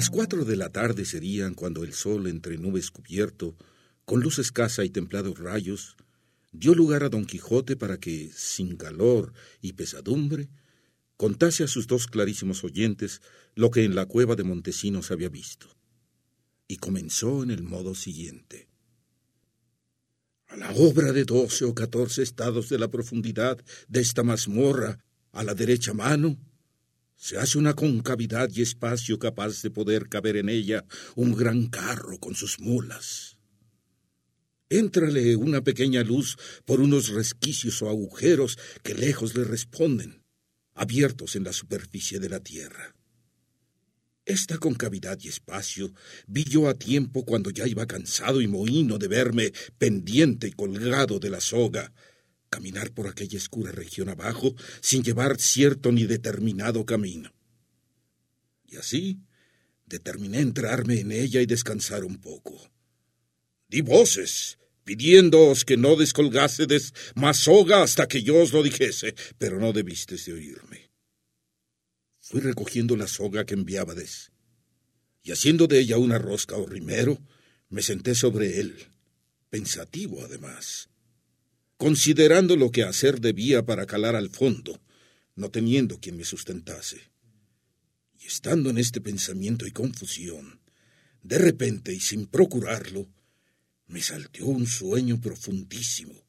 Las cuatro de la tarde serían cuando el sol, entre nubes cubierto, con luz escasa y templados rayos, dio lugar a don Quijote para que, sin calor y pesadumbre, contase a sus dos clarísimos oyentes lo que en la cueva de Montesinos había visto. Y comenzó en el modo siguiente. A la obra de doce o catorce estados de la profundidad de esta mazmorra, a la derecha mano, se hace una concavidad y espacio capaz de poder caber en ella un gran carro con sus mulas. Éntrale una pequeña luz por unos resquicios o agujeros que lejos le responden, abiertos en la superficie de la tierra. Esta concavidad y espacio vi yo a tiempo cuando ya iba cansado y mohino de verme pendiente y colgado de la soga, caminar por aquella escura región abajo sin llevar cierto ni determinado camino. Y así determiné entrarme en ella y descansar un poco. Di voces, pidiéndoos que no descolgásedes más soga hasta que yo os lo dijese, pero no debistes de oírme. Fui recogiendo la soga que enviábades, y haciendo de ella una rosca o rimero, me senté sobre él, pensativo además, considerando lo que hacer debía para calar al fondo, no teniendo quien me sustentase. Y estando en este pensamiento y confusión, de repente y sin procurarlo, me salteó un sueño profundísimo,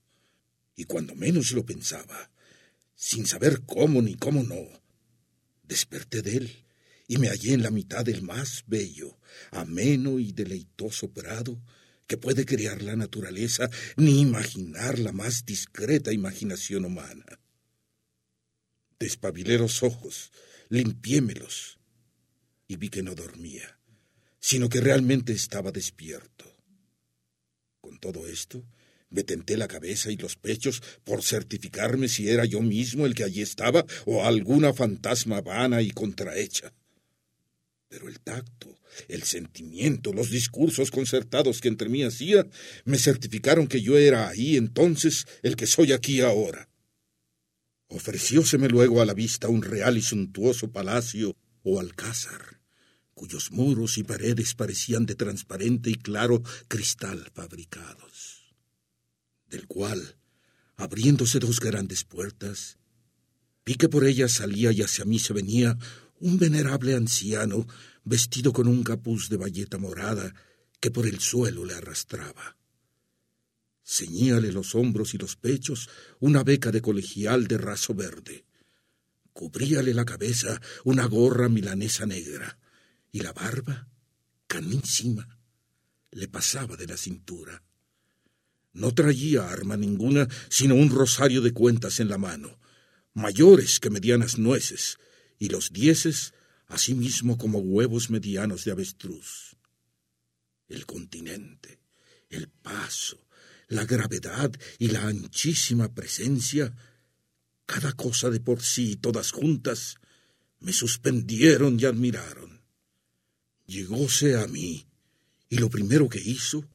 y cuando menos lo pensaba, sin saber cómo ni cómo no, desperté de él y me hallé en la mitad del más bello, ameno y deleitoso prado que puede crear la naturaleza ni imaginar la más discreta imaginación humana. Despabilé los ojos, limpiémelos y vi que no dormía, sino que realmente estaba despierto. Con todo esto, me tenté la cabeza y los pechos por certificarme si era yo mismo el que allí estaba o alguna fantasma vana y contrahecha. Pero el tacto, el sentimiento, los discursos concertados que entre mí hacía, me certificaron que yo era ahí entonces el que soy aquí ahora. Ofrecióseme luego a la vista un real y suntuoso palacio o alcázar, cuyos muros y paredes parecían de transparente y claro cristal fabricados, del cual, abriéndose dos grandes puertas, vi que por ellas salía y hacia mí se venía un venerable anciano vestido con un capuz de bayeta morada que por el suelo le arrastraba. Ceñíale los hombros y los pechos una beca de colegial de raso verde. Cubríale la cabeza una gorra milanesa negra y la barba, canísima, le pasaba de la cintura. No traía arma ninguna, sino un rosario de cuentas en la mano, mayores que medianas nueces, y los dieces asimismo como huevos medianos de avestruz. El continente, el paso, la gravedad y la anchísima presencia, cada cosa de por sí, todas juntas, me suspendieron y admiraron. Llegóse a mí, y lo primero que hizo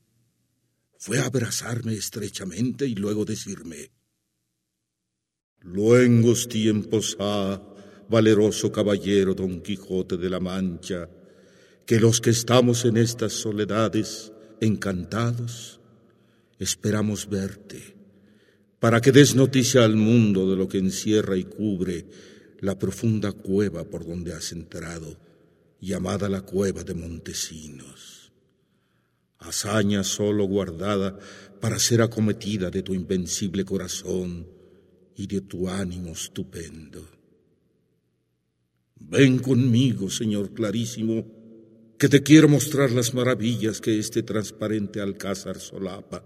fue abrazarme estrechamente y luego decirme, Luengos tiempos ha valeroso caballero Don Quijote de la Mancha, que los que estamos en estas soledades, encantados, esperamos verte, para que des noticia al mundo de lo que encierra y cubre la profunda cueva por donde has entrado, llamada la cueva de Montesinos. Hazaña solo guardada para ser acometida de tu invencible corazón y de tu ánimo estupendo. Ven conmigo, Señor clarísimo, que te quiero mostrar las maravillas que este transparente alcázar solapa.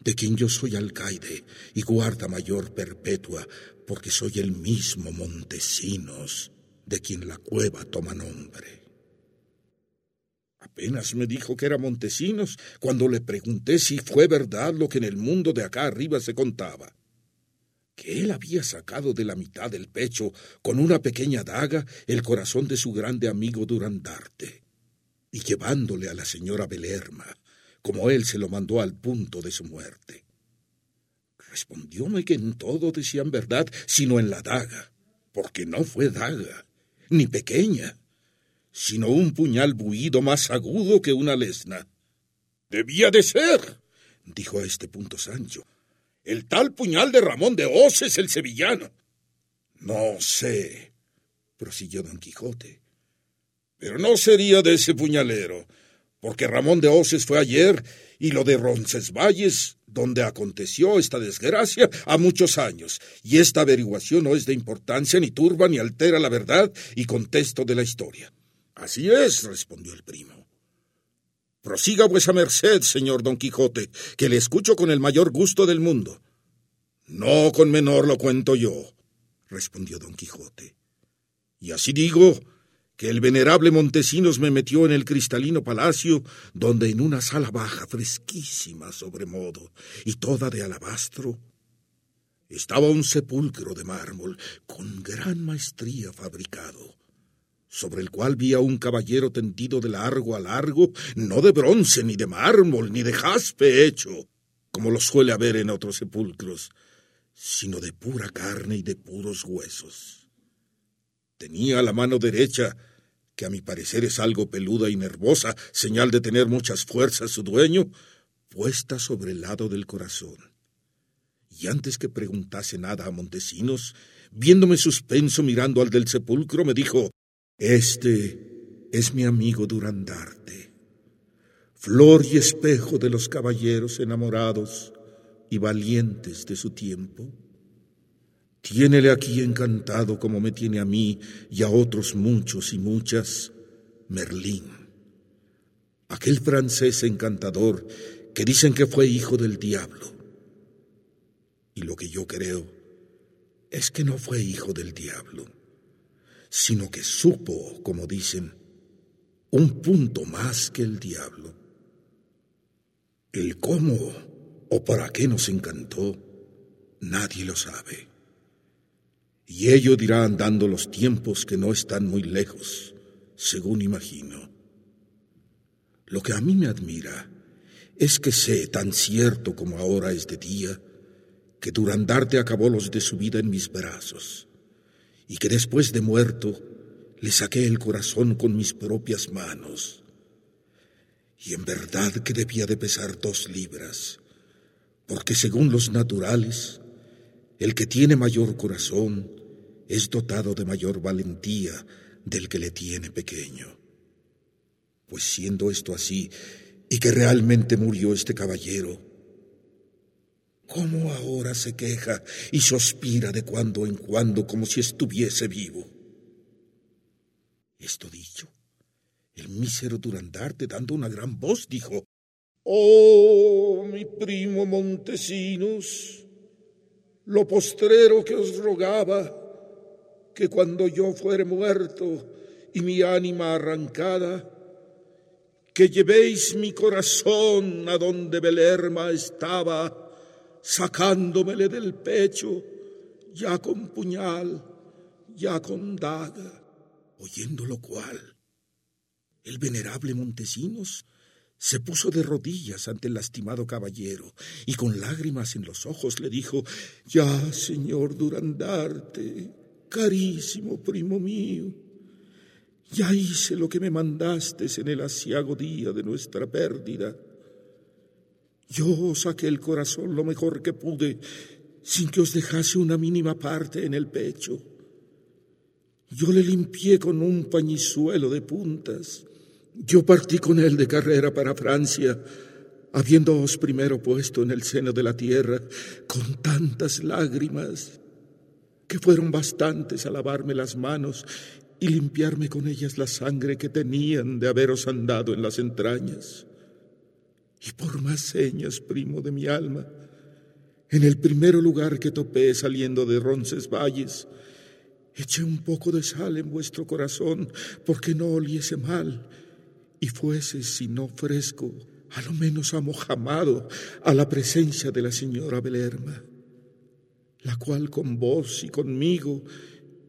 de quien yo soy alcaide y guarda mayor perpetua, porque soy el mismo Montesinos, de quien la cueva toma nombre. Apenas me dijo que era Montesinos cuando le pregunté si fue verdad lo que en el mundo de acá arriba se contaba. Que él había sacado de la mitad del pecho con una pequeña daga el corazón de su grande amigo Durandarte, y llevándole a la señora Belerma, como él se lo mandó al punto de su muerte. Respondióme que en todo decían verdad, sino en la daga, porque no fue daga, ni pequeña, sino un puñal buido más agudo que una lesna. Debía de ser, dijo a este punto Sancho, el tal puñal de Ramón de Oces el sevillano. No sé, prosiguió don Quijote, pero no sería de ese puñalero, porque Ramón de Oces fue ayer y lo de Roncesvalles, donde aconteció esta desgracia, a muchos años, y esta averiguación no es de importancia, ni turba, ni altera la verdad y contexto de la historia. Así es, respondió el primo. Prosiga vuesa merced, señor Don Quijote, que le escucho con el mayor gusto del mundo. No con menor lo cuento yo, respondió Don Quijote. Y así digo que el venerable Montesinos me metió en el cristalino palacio, donde en una sala baja, fresquísima sobremodo, y toda de alabastro, estaba un sepulcro de mármol, con gran maestría fabricado, sobre el cual vi a un caballero tendido de largo a largo, no de bronce, ni de mármol, ni de jaspe hecho, como lo suele haber en otros sepulcros, sino de pura carne y de puros huesos. Tenía la mano derecha que a mi parecer es algo peluda y nervosa, señal de tener muchas fuerzas su dueño, puesta sobre el lado del corazón. Y antes que preguntase nada a Montesinos, viéndome suspenso mirando al del sepulcro, me dijo, Este es mi amigo Durandarte, flor y espejo de los caballeros enamorados y valientes de su tiempo. Tiénele aquí encantado como me tiene a mí y a otros muchos y muchas, Merlín, aquel francés encantador que dicen que fue hijo del diablo. Y lo que yo creo es que no fue hijo del diablo, sino que supo, como dicen, un punto más que el diablo. El cómo o para qué nos encantó, nadie lo sabe. Y ello dirá andando los tiempos que no están muy lejos, según imagino. Lo que a mí me admira es que sé, tan cierto como ahora es de día, que Durandarte acabó los de su vida en mis brazos, y que después de muerto le saqué el corazón con mis propias manos. Y en verdad que debía de pesar dos libras, porque según los naturales, el que tiene mayor corazón es dotado de mayor valentía del que le tiene pequeño. Pues siendo esto así, y que realmente murió este caballero, ¿cómo ahora se queja y suspira de cuando en cuando como si estuviese vivo? Esto dicho, el mísero Durandarte, dando una gran voz, dijo, Oh, mi primo Montesinos, lo postrero que os rogaba, que cuando yo fuere muerto y mi ánima arrancada, que llevéis mi corazón a donde Belerma estaba, sacándomele del pecho, ya con puñal, ya con daga. Oyendo lo cual, el venerable Montesinos se puso de rodillas ante el lastimado caballero y con lágrimas en los ojos le dijo, Ya, señor Durandarte, carísimo primo mío, ya hice lo que me mandaste en el asiago día de nuestra pérdida. Yo saqué el corazón lo mejor que pude, sin que os dejase una mínima parte en el pecho. Yo le limpié con un pañizuelo de puntas. Yo partí con él de carrera para Francia, habiéndoos primero puesto en el seno de la tierra con tantas lágrimas que fueron bastantes a lavarme las manos y limpiarme con ellas la sangre que tenían de haberos andado en las entrañas. Y por más señas, primo de mi alma, en el primer lugar que topé saliendo de Roncesvalles, eché un poco de sal en vuestro corazón porque no oliese mal y fuese, si no fresco, a lo menos amojamado a la presencia de la señora Belerma, la cual con vos y conmigo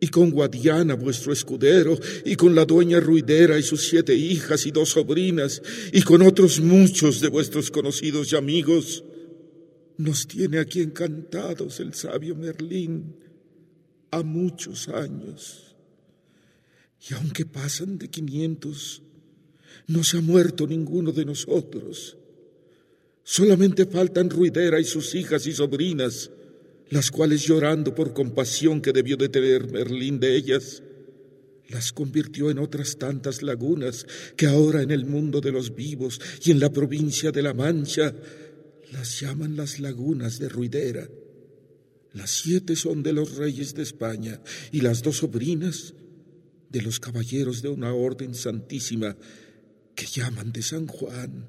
y con Guadiana, vuestro escudero, y con la dueña Ruidera y sus siete hijas y dos sobrinas, y con otros muchos de vuestros conocidos y amigos, nos tiene aquí encantados el sabio Merlín a muchos años. Y aunque pasan de quinientos, no se ha muerto ninguno de nosotros. Solamente faltan Ruidera y sus hijas y sobrinas, las cuales llorando por compasión que debió de tener Merlín de ellas, las convirtió en otras tantas lagunas que ahora en el mundo de los vivos y en la provincia de La Mancha las llaman las lagunas de Ruidera. Las siete son de los reyes de España y las dos sobrinas de los caballeros de una orden santísima que llaman de San Juan.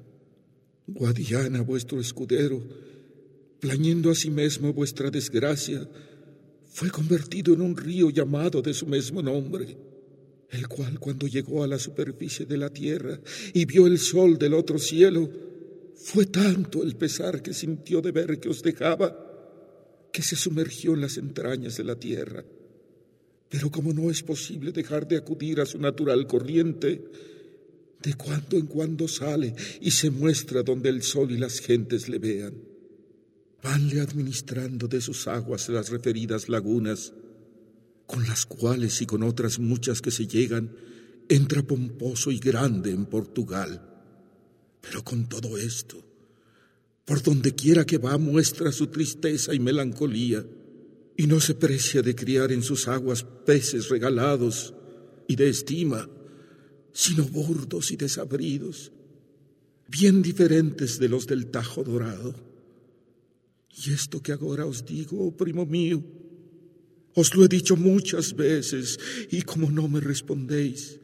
Guadiana, vuestro escudero, plañendo a sí mismo vuestra desgracia, fue convertido en un río llamado de su mismo nombre, el cual cuando llegó a la superficie de la tierra y vio el sol del otro cielo, fue tanto el pesar que sintió de ver que os dejaba, que se sumergió en las entrañas de la tierra. Pero como no es posible dejar de acudir a su natural corriente, de cuando en cuando sale y se muestra donde el sol y las gentes le vean. Vanle administrando de sus aguas las referidas lagunas, con las cuales y con otras muchas que se llegan, entra pomposo y grande en Portugal. Pero con todo esto, por donde quiera que va muestra su tristeza y melancolía, y no se precia de criar en sus aguas peces regalados y de estima, sino burdos y desabridos, bien diferentes de los del Tajo Dorado. Y esto que ahora os digo, oh primo mío, os lo he dicho muchas veces, y como no me respondéis,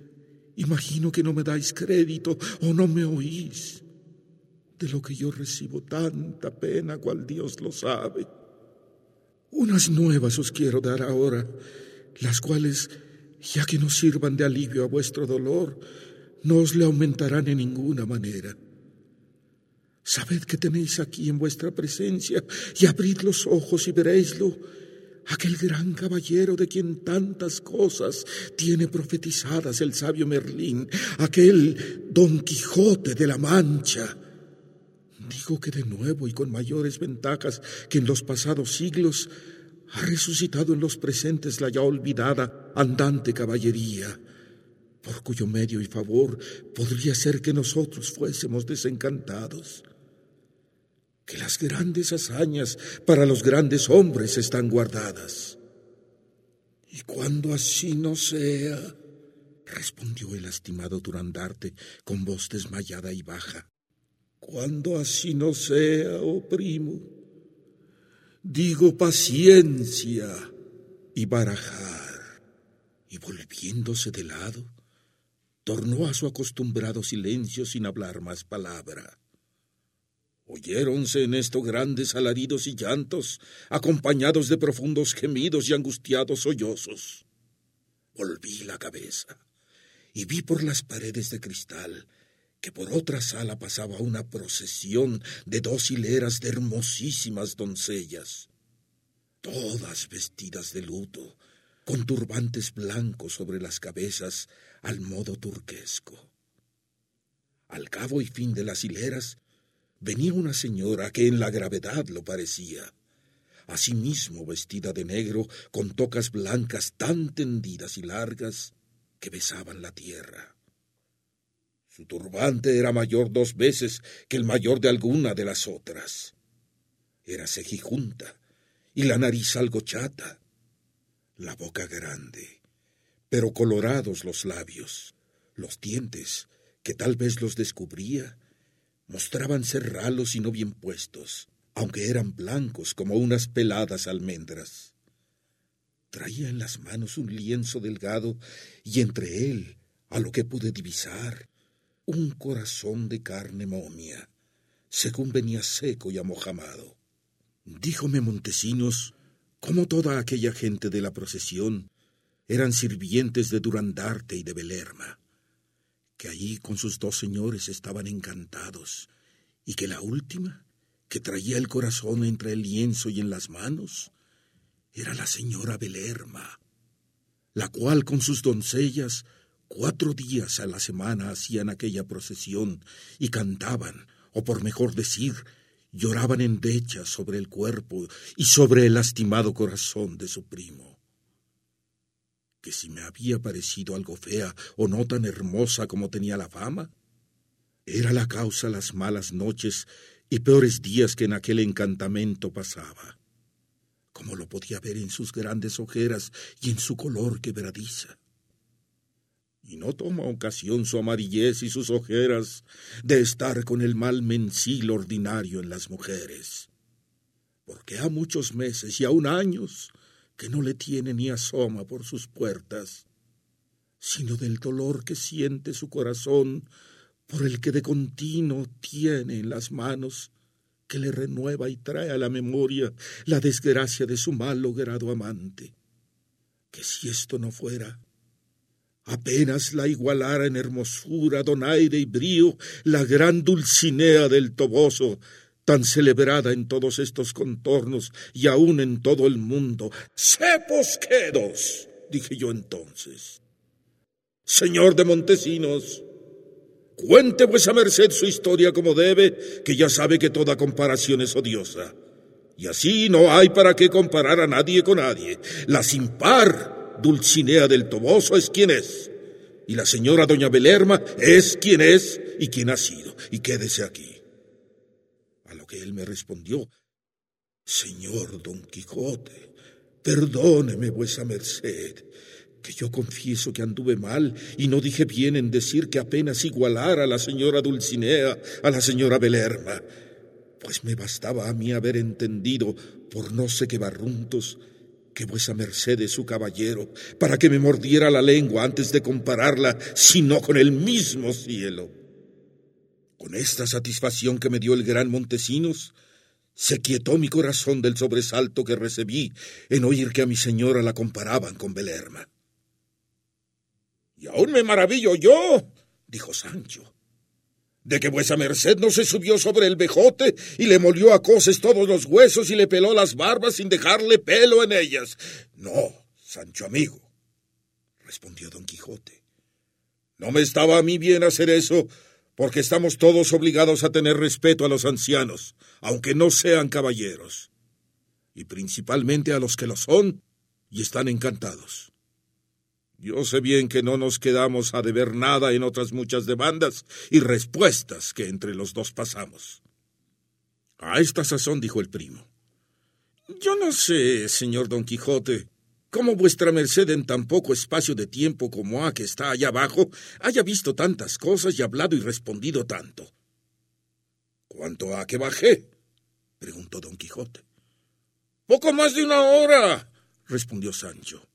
imagino que no me dais crédito o no me oís de lo que yo recibo tanta pena cual Dios lo sabe. Unas nuevas os quiero dar ahora, las cuales ya que no sirvan de alivio a vuestro dolor, no os le aumentarán en ninguna manera. Sabed que tenéis aquí en vuestra presencia y abrid los ojos y veréislo, aquel gran caballero de quien tantas cosas tiene profetizadas el sabio Merlín, aquel Don Quijote de la Mancha. Digo que de nuevo y con mayores ventajas que en los pasados siglos ha resucitado en los presentes la ya olvidada andante caballería, por cuyo medio y favor podría ser que nosotros fuésemos desencantados. Que las grandes hazañas para los grandes hombres están guardadas. Y cuando así no sea, respondió el lastimado Durandarte con voz desmayada y baja, cuando así no sea, oh primo, digo paciencia y barajar. Y volviéndose de lado, tornó a su acostumbrado silencio sin hablar más palabra. Oyéronse en esto grandes alaridos y llantos, acompañados de profundos gemidos y angustiados sollozos. Volví la cabeza y vi por las paredes de cristal que por otra sala pasaba una procesión de dos hileras de hermosísimas doncellas, todas vestidas de luto, con turbantes blancos sobre las cabezas al modo turquesco. Al cabo y fin de las hileras venía una señora que en la gravedad lo parecía, asimismo vestida de negro, con tocas blancas tan tendidas y largas que besaban la tierra. Su turbante era mayor dos veces que el mayor de alguna de las otras. Era cejijunta y la nariz algo chata, la boca grande, pero colorados los labios, los dientes, que tal vez los descubría, mostraban ser ralos y no bien puestos, aunque eran blancos como unas peladas almendras. Traía en las manos un lienzo delgado y entre él, a lo que pude divisar, un corazón de carne momia, según venía seco y amojamado. Díjome Montesinos cómo toda aquella gente de la procesión eran sirvientes de Durandarte y de Belerma, que allí con sus dos señores estaban encantados, y que la última, que traía el corazón entre el lienzo y en las manos, era la señora Belerma, la cual con sus doncellas cuatro días a la semana hacían aquella procesión y cantaban, o por mejor decir, lloraban en decha sobre el cuerpo y sobre el lastimado corazón de su primo. Que si me había parecido algo fea o no tan hermosa como tenía la fama, era la causa las malas noches y peores días que en aquel encantamento pasaba, como lo podía ver en sus grandes ojeras y en su color quebradiza. Y no toma ocasión su amarillez y sus ojeras de estar con el mal mensil ordinario en las mujeres, porque ha muchos meses y aun años que no le tiene ni asoma por sus puertas, sino del dolor que siente su corazón por el que de continuo tiene en las manos que le renueva y trae a la memoria la desgracia de su mal logrado amante. Que si esto no fuera, apenas la igualara en hermosura, donaire y brío la gran Dulcinea del Toboso, tan celebrada en todos estos contornos y aun en todo el mundo. ¡Cepos quedos! dije yo entonces. Señor de Montesinos, cuente vuesa merced su historia como debe, que ya sabe que toda comparación es odiosa. Y así no hay para qué comparar a nadie con nadie. La sin par Dulcinea del Toboso es quien es. Y la señora doña Belerma es quien es y quien ha sido. Y quédese aquí. Que él me respondió, Señor Don Quijote, perdóneme vuesa merced, que yo confieso que anduve mal y no dije bien en decir que apenas igualara a la señora Dulcinea a la señora Belerma, pues me bastaba a mí haber entendido por no sé qué barruntos que vuesa merced es su caballero, para que me mordiera la lengua antes de compararla, sino con el mismo cielo. Con esta satisfacción que me dio el gran Montesinos, se quietó mi corazón del sobresalto que recibí en oír que a mi señora la comparaban con Belerma. Y aún me maravillo yo, dijo Sancho, de que vuesa merced no se subió sobre el vejote y le molió a coces todos los huesos y le peló las barbas sin dejarle pelo en ellas. No, Sancho amigo, respondió don Quijote. No me estaba a mí bien hacer eso, porque estamos todos obligados a tener respeto a los ancianos, aunque no sean caballeros, y principalmente a los que lo son y están encantados. Yo sé bien que no nos quedamos a deber nada en otras muchas demandas y respuestas que entre los dos pasamos. A esta sazón dijo el primo. Yo no sé, señor Don Quijote, cómo vuestra merced en tan poco espacio de tiempo como ha que está allá abajo haya visto tantas cosas y hablado y respondido tanto. ¿Cuánto ha que bajé? preguntó Don Quijote. Poco más de una hora, respondió Sancho.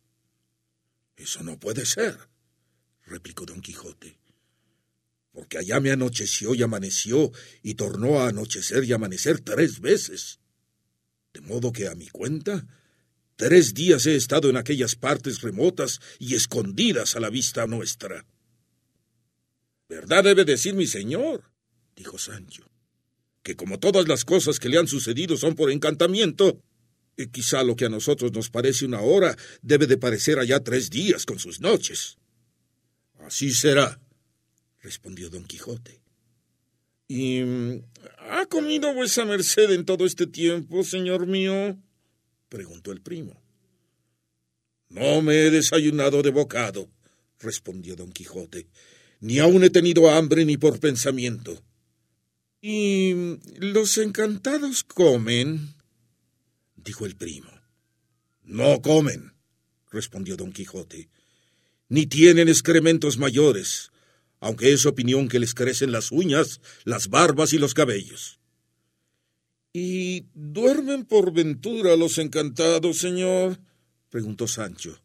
Eso no puede ser, replicó don Quijote, porque allá me anocheció y amaneció y tornó a anochecer y amanecer tres veces. De modo que a mi cuenta, tres días he estado en aquellas partes remotas y escondidas a la vista nuestra. Verdad debe decir mi señor, dijo Sancho, que como todas las cosas que le han sucedido son por encantamiento, y quizá lo que a nosotros nos parece una hora debe de parecer allá tres días con sus noches. Así será, respondió don Quijote. ¿Y ha comido vuesa merced en todo este tiempo, señor mío? Preguntó el primo. No me he desayunado de bocado, respondió don Quijote, ni aun he tenido hambre ni por pensamiento. ¿Y los encantados comen? dijo el primo. No comen, respondió don Quijote, ni tienen excrementos mayores, aunque es opinión que les crecen las uñas, las barbas y los cabellos. ¿Y duermen por ventura los encantados, señor? preguntó Sancho.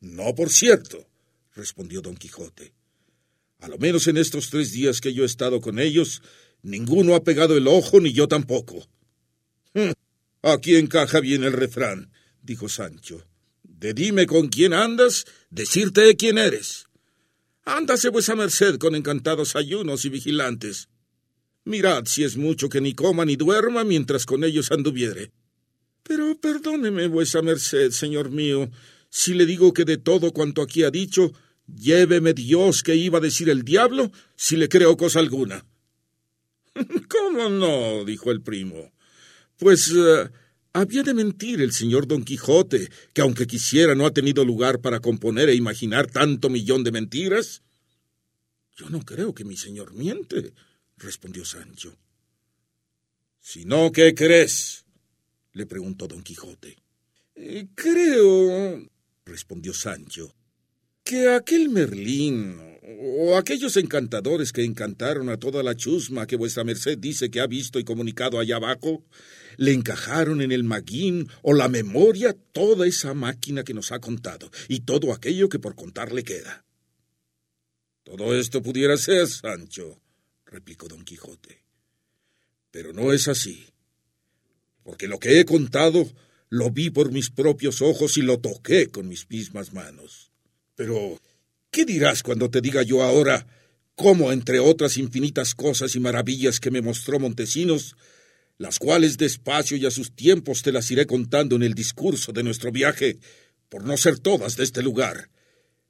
No, por cierto, respondió don Quijote. A lo menos en estos tres días que yo he estado con ellos, ninguno ha pegado el ojo ni yo tampoco. Hm, aquí encaja bien el refrán, dijo Sancho. De dime con quién andas, decirte quién eres. Ándase vuesa merced con encantados ayunos y vigilantes. Mirad si es mucho que ni coma ni duerma mientras con ellos anduviere. Pero perdóneme vuesa merced, señor mío, si le digo que de todo cuanto aquí ha dicho, lléveme Dios que iba a decir el diablo, si le creo cosa alguna. ¿Cómo no? dijo el primo. Pues eh, había de mentir el señor Don Quijote, que aunque quisiera no ha tenido lugar para componer e imaginar tanto millón de mentiras. Yo no creo que mi señor miente, respondió Sancho. Si no, ¿qué crees? le preguntó Don Quijote. Eh, creo, respondió Sancho, que aquel Merlín o aquellos encantadores que encantaron a toda la chusma que vuestra merced dice que ha visto y comunicado allá abajo, le encajaron en el maguín o la memoria toda esa máquina que nos ha contado y todo aquello que por contar le queda. Todo esto pudiera ser, Sancho, replicó don Quijote. Pero no es así, porque lo que he contado lo vi por mis propios ojos y lo toqué con mis mismas manos. Pero, ¿qué dirás cuando te diga yo ahora cómo, entre otras infinitas cosas y maravillas que me mostró Montesinos, las cuales despacio y a sus tiempos te las iré contando en el discurso de nuestro viaje, por no ser todas de este lugar.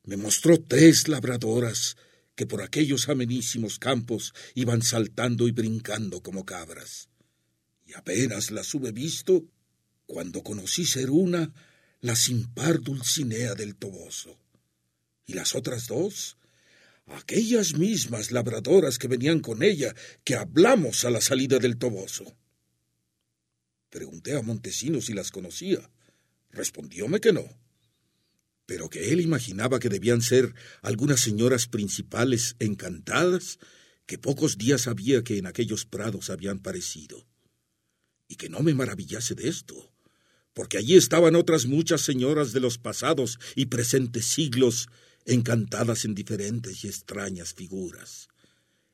Me mostró tres labradoras que por aquellos amenísimos campos iban saltando y brincando como cabras. Y apenas las hube visto cuando conocí ser una la sin par Dulcinea del Toboso. Y las otras dos, aquellas mismas labradoras que venían con ella, que hablamos a la salida del Toboso. Pregunté a Montesinos si las conocía. Respondióme que no, pero que él imaginaba que debían ser algunas señoras principales encantadas que pocos días había que en aquellos prados habían parecido. Y que no me maravillase de esto, porque allí estaban otras muchas señoras de los pasados y presentes siglos encantadas en diferentes y extrañas figuras,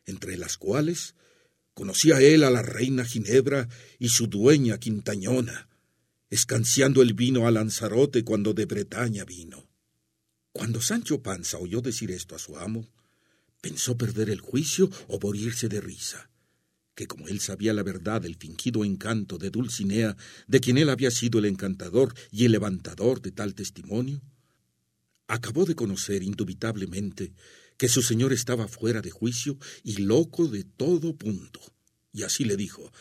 entre las cuales Conocía él a la reina Ginebra y su dueña Quintañona, escanciando el vino a Lanzarote cuando de Bretaña vino. Cuando Sancho Panza oyó decir esto a su amo, pensó perder el juicio o morirse de risa, que como él sabía la verdad del fingido encanto de Dulcinea, de quien él había sido el encantador y el levantador de tal testimonio, acabó de conocer indubitablemente que su señor estaba fuera de juicio y loco de todo punto. Y así le dijo,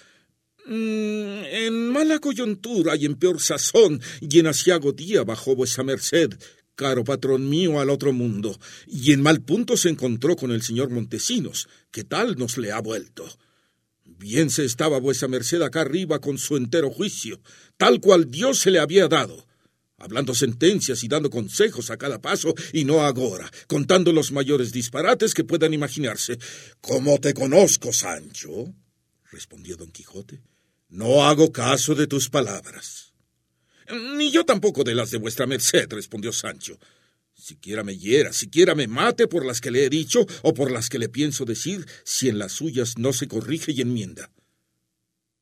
En mala coyuntura y en peor sazón y en asiago día bajó vuesa merced, caro patrón mío al otro mundo, y en mal punto se encontró con el señor Montesinos, que tal nos le ha vuelto. Bien se estaba vuesa merced acá arriba con su entero juicio, tal cual Dios se le había dado hablando sentencias y dando consejos a cada paso, y no agora, contando los mayores disparates que puedan imaginarse. ¿Cómo te conozco, Sancho? respondió don Quijote. No hago caso de tus palabras. Ni yo tampoco de las de vuestra merced, respondió Sancho. Siquiera me hiera, siquiera me mate por las que le he dicho o por las que le pienso decir, si en las suyas no se corrige y enmienda.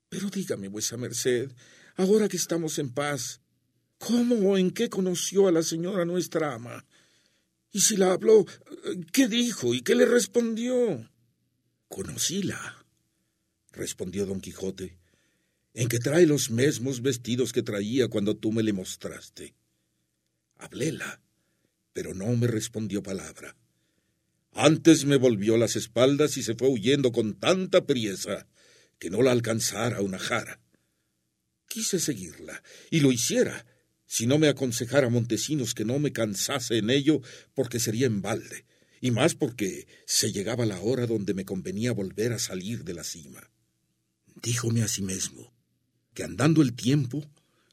Pero dígame, vuesa merced, ahora que estamos en paz, ¿Cómo o en qué conoció a la señora nuestra ama? Y si la habló, ¿qué dijo y qué le respondió? Conocíla, respondió don Quijote, en que trae los mismos vestidos que traía cuando tú me le mostraste. Habléla, pero no me respondió palabra. Antes me volvió las espaldas y se fue huyendo con tanta priesa que no la alcanzara una jara. Quise seguirla, y lo hiciera, si no me aconsejara Montesinos que no me cansase en ello, porque sería en balde, y más porque se llegaba la hora donde me convenía volver a salir de la cima. Díjome a sí mismo que andando el tiempo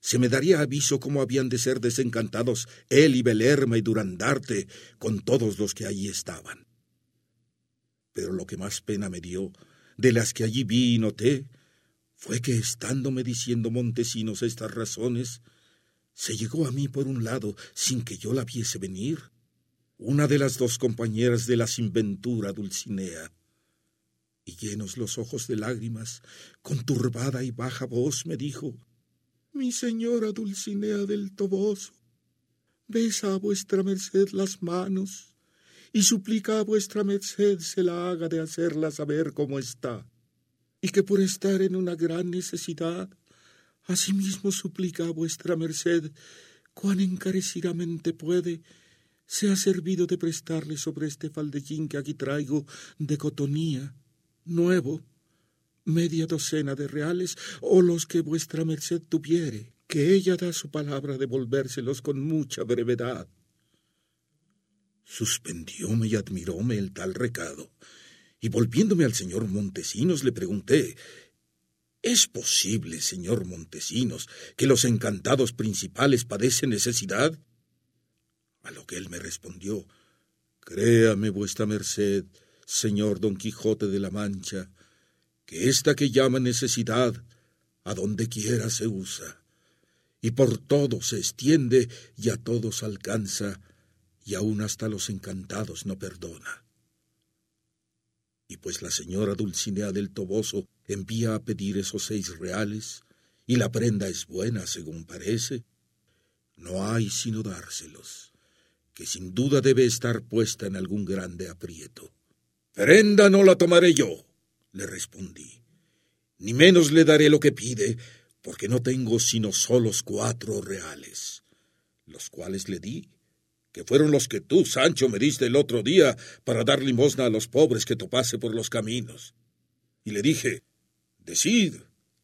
se me daría aviso cómo habían de ser desencantados él y Belerma y Durandarte con todos los que allí estaban. Pero lo que más pena me dio, de las que allí vi y noté, fue que estándome diciendo Montesinos estas razones, se llegó a mí por un lado sin que yo la viese venir, una de las dos compañeras de la sinventura Dulcinea. Y llenos los ojos de lágrimas, con turbada y baja voz me dijo, Mi señora Dulcinea del Toboso, besa a vuestra merced las manos y suplica a vuestra merced se la haga de hacerla saber cómo está, y que por estar en una gran necesidad, asimismo suplica a vuestra merced cuán encarecidamente puede sea servido de prestarle sobre este faldellín que aquí traigo de cotonía, nuevo, media docena de reales o los que vuestra merced tuviere, que ella da su palabra de volvérselos con mucha brevedad. Suspendióme y admiróme el tal recado, y volviéndome al señor Montesinos le pregunté ¿Es posible, señor Montesinos, que los encantados principales padecen necesidad? A lo que él me respondió Créame vuestra merced, señor Don Quijote de la Mancha, que esta que llama necesidad, a donde quiera se usa, y por todo se extiende y a todos alcanza, y aun hasta los encantados no perdona. Y pues la señora Dulcinea del Toboso envía a pedir esos seis reales, y la prenda es buena, según parece, no hay sino dárselos, que sin duda debe estar puesta en algún grande aprieto. Prenda no la tomaré yo, le respondí, ni menos le daré lo que pide, porque no tengo sino solos cuatro reales, los cuales le di que fueron los que tú, Sancho, me diste el otro día para dar limosna a los pobres que topase por los caminos. Y le dije, Decid,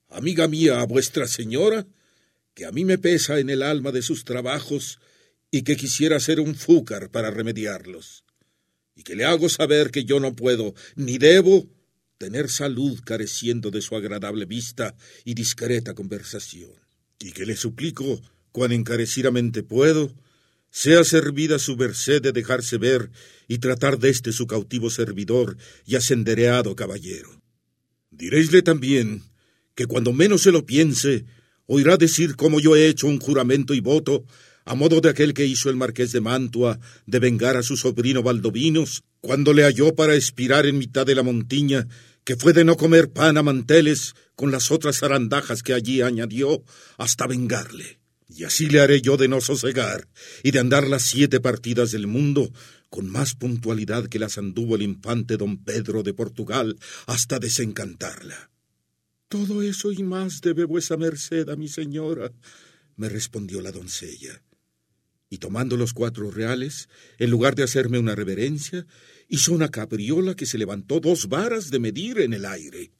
amiga mía, a vuestra señora, que a mí me pesa en el alma de sus trabajos y que quisiera ser un fúcar para remediarlos, y que le hago saber que yo no puedo ni debo tener salud careciendo de su agradable vista y discreta conversación, y que le suplico, cuán encarecidamente puedo, sea servida su merced de dejarse ver y tratar de este su cautivo servidor y asendereado caballero. Diréisle también que cuando menos se lo piense, oirá decir cómo yo he hecho un juramento y voto a modo de aquel que hizo el marqués de Mantua de vengar a su sobrino Valdovinos, cuando le halló para expirar en mitad de la montiña, que fue de no comer pan a manteles con las otras zarandajas que allí añadió, hasta vengarle. Y así le haré yo de no sosegar y de andar las siete partidas del mundo con más puntualidad que las anduvo el infante don Pedro de Portugal hasta desencantarla. Todo eso y más debe vuesa merced a mi señora, me respondió la doncella. Y tomando los cuatro reales, en lugar de hacerme una reverencia, hizo una cabriola que se levantó dos varas de medir en el aire.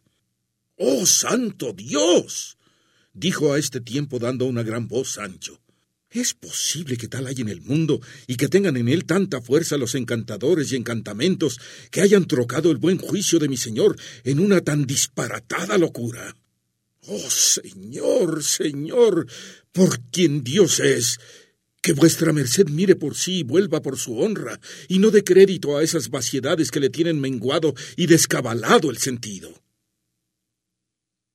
¡Oh, santo Dios! dijo a este tiempo dando una gran voz Sancho. ¿Es posible que tal hay en el mundo y que tengan en él tanta fuerza los encantadores y encantamentos que hayan trocado el buen juicio de mi señor en una tan disparatada locura? Oh Señor, Señor, por quien Dios es, que vuestra merced mire por sí y vuelva por su honra, y no dé crédito a esas vaciedades que le tienen menguado y descabalado el sentido.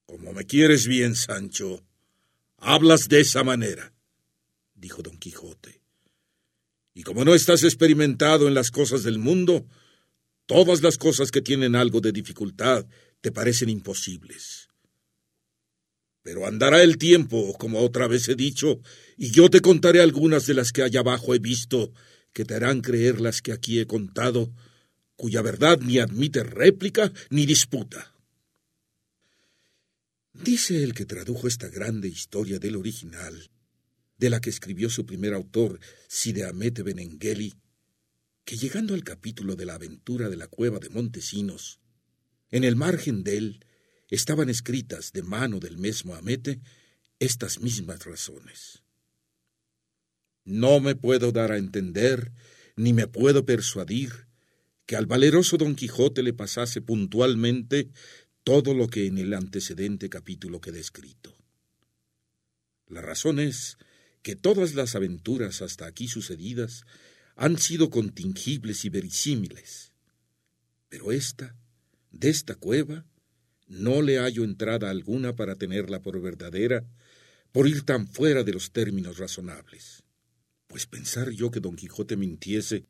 Como me quieres bien, Sancho, hablas de esa manera, dijo don Quijote. Y como no estás experimentado en las cosas del mundo, todas las cosas que tienen algo de dificultad te parecen imposibles. Pero andará el tiempo, como otra vez he dicho, y yo te contaré algunas de las que allá abajo he visto, que te harán creer las que aquí he contado, cuya verdad ni admite réplica ni disputa. Dice el que tradujo esta grande historia del original, de la que escribió su primer autor, Sideamete Benengeli, que llegando al capítulo de la aventura de la cueva de Montesinos, en el margen de él estaban escritas de mano del mismo Amete estas mismas razones. No me puedo dar a entender, ni me puedo persuadir, que al valeroso Don Quijote le pasase puntualmente todo lo que en el antecedente capítulo queda escrito. La razón es que todas las aventuras hasta aquí sucedidas han sido contingibles y verisímiles, pero esta, de esta cueva, no le hallo entrada alguna para tenerla por verdadera, por ir tan fuera de los términos razonables. Pues pensar yo que don Quijote mintiese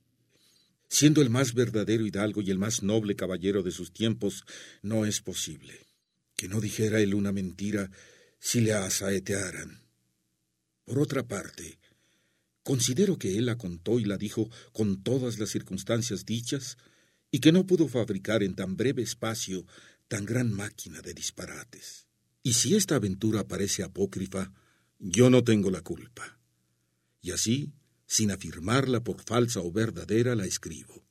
siendo el más verdadero hidalgo y el más noble caballero de sus tiempos, no es posible. Que no dijera él una mentira si le asaetearan. Por otra parte, considero que él la contó y la dijo con todas las circunstancias dichas, y que no pudo fabricar en tan breve espacio tan gran máquina de disparates. Y si esta aventura parece apócrifa, yo no tengo la culpa. Y así, sin afirmarla por falsa o verdadera, la escribo.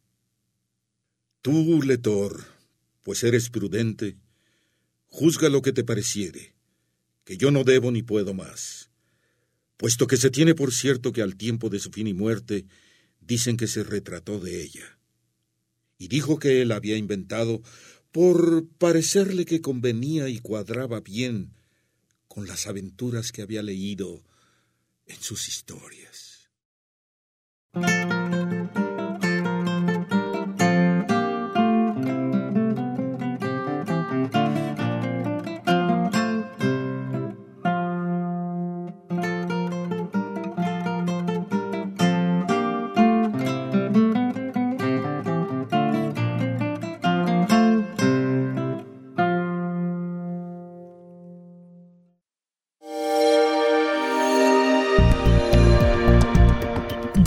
Tú, lector, pues eres prudente, juzga lo que te pareciere, que yo no debo ni puedo más, puesto que se tiene por cierto que al tiempo de su fin y muerte dicen que se retrató de ella y dijo que él había inventado por parecerle que convenía y cuadraba bien con las aventuras que había leído en sus historias.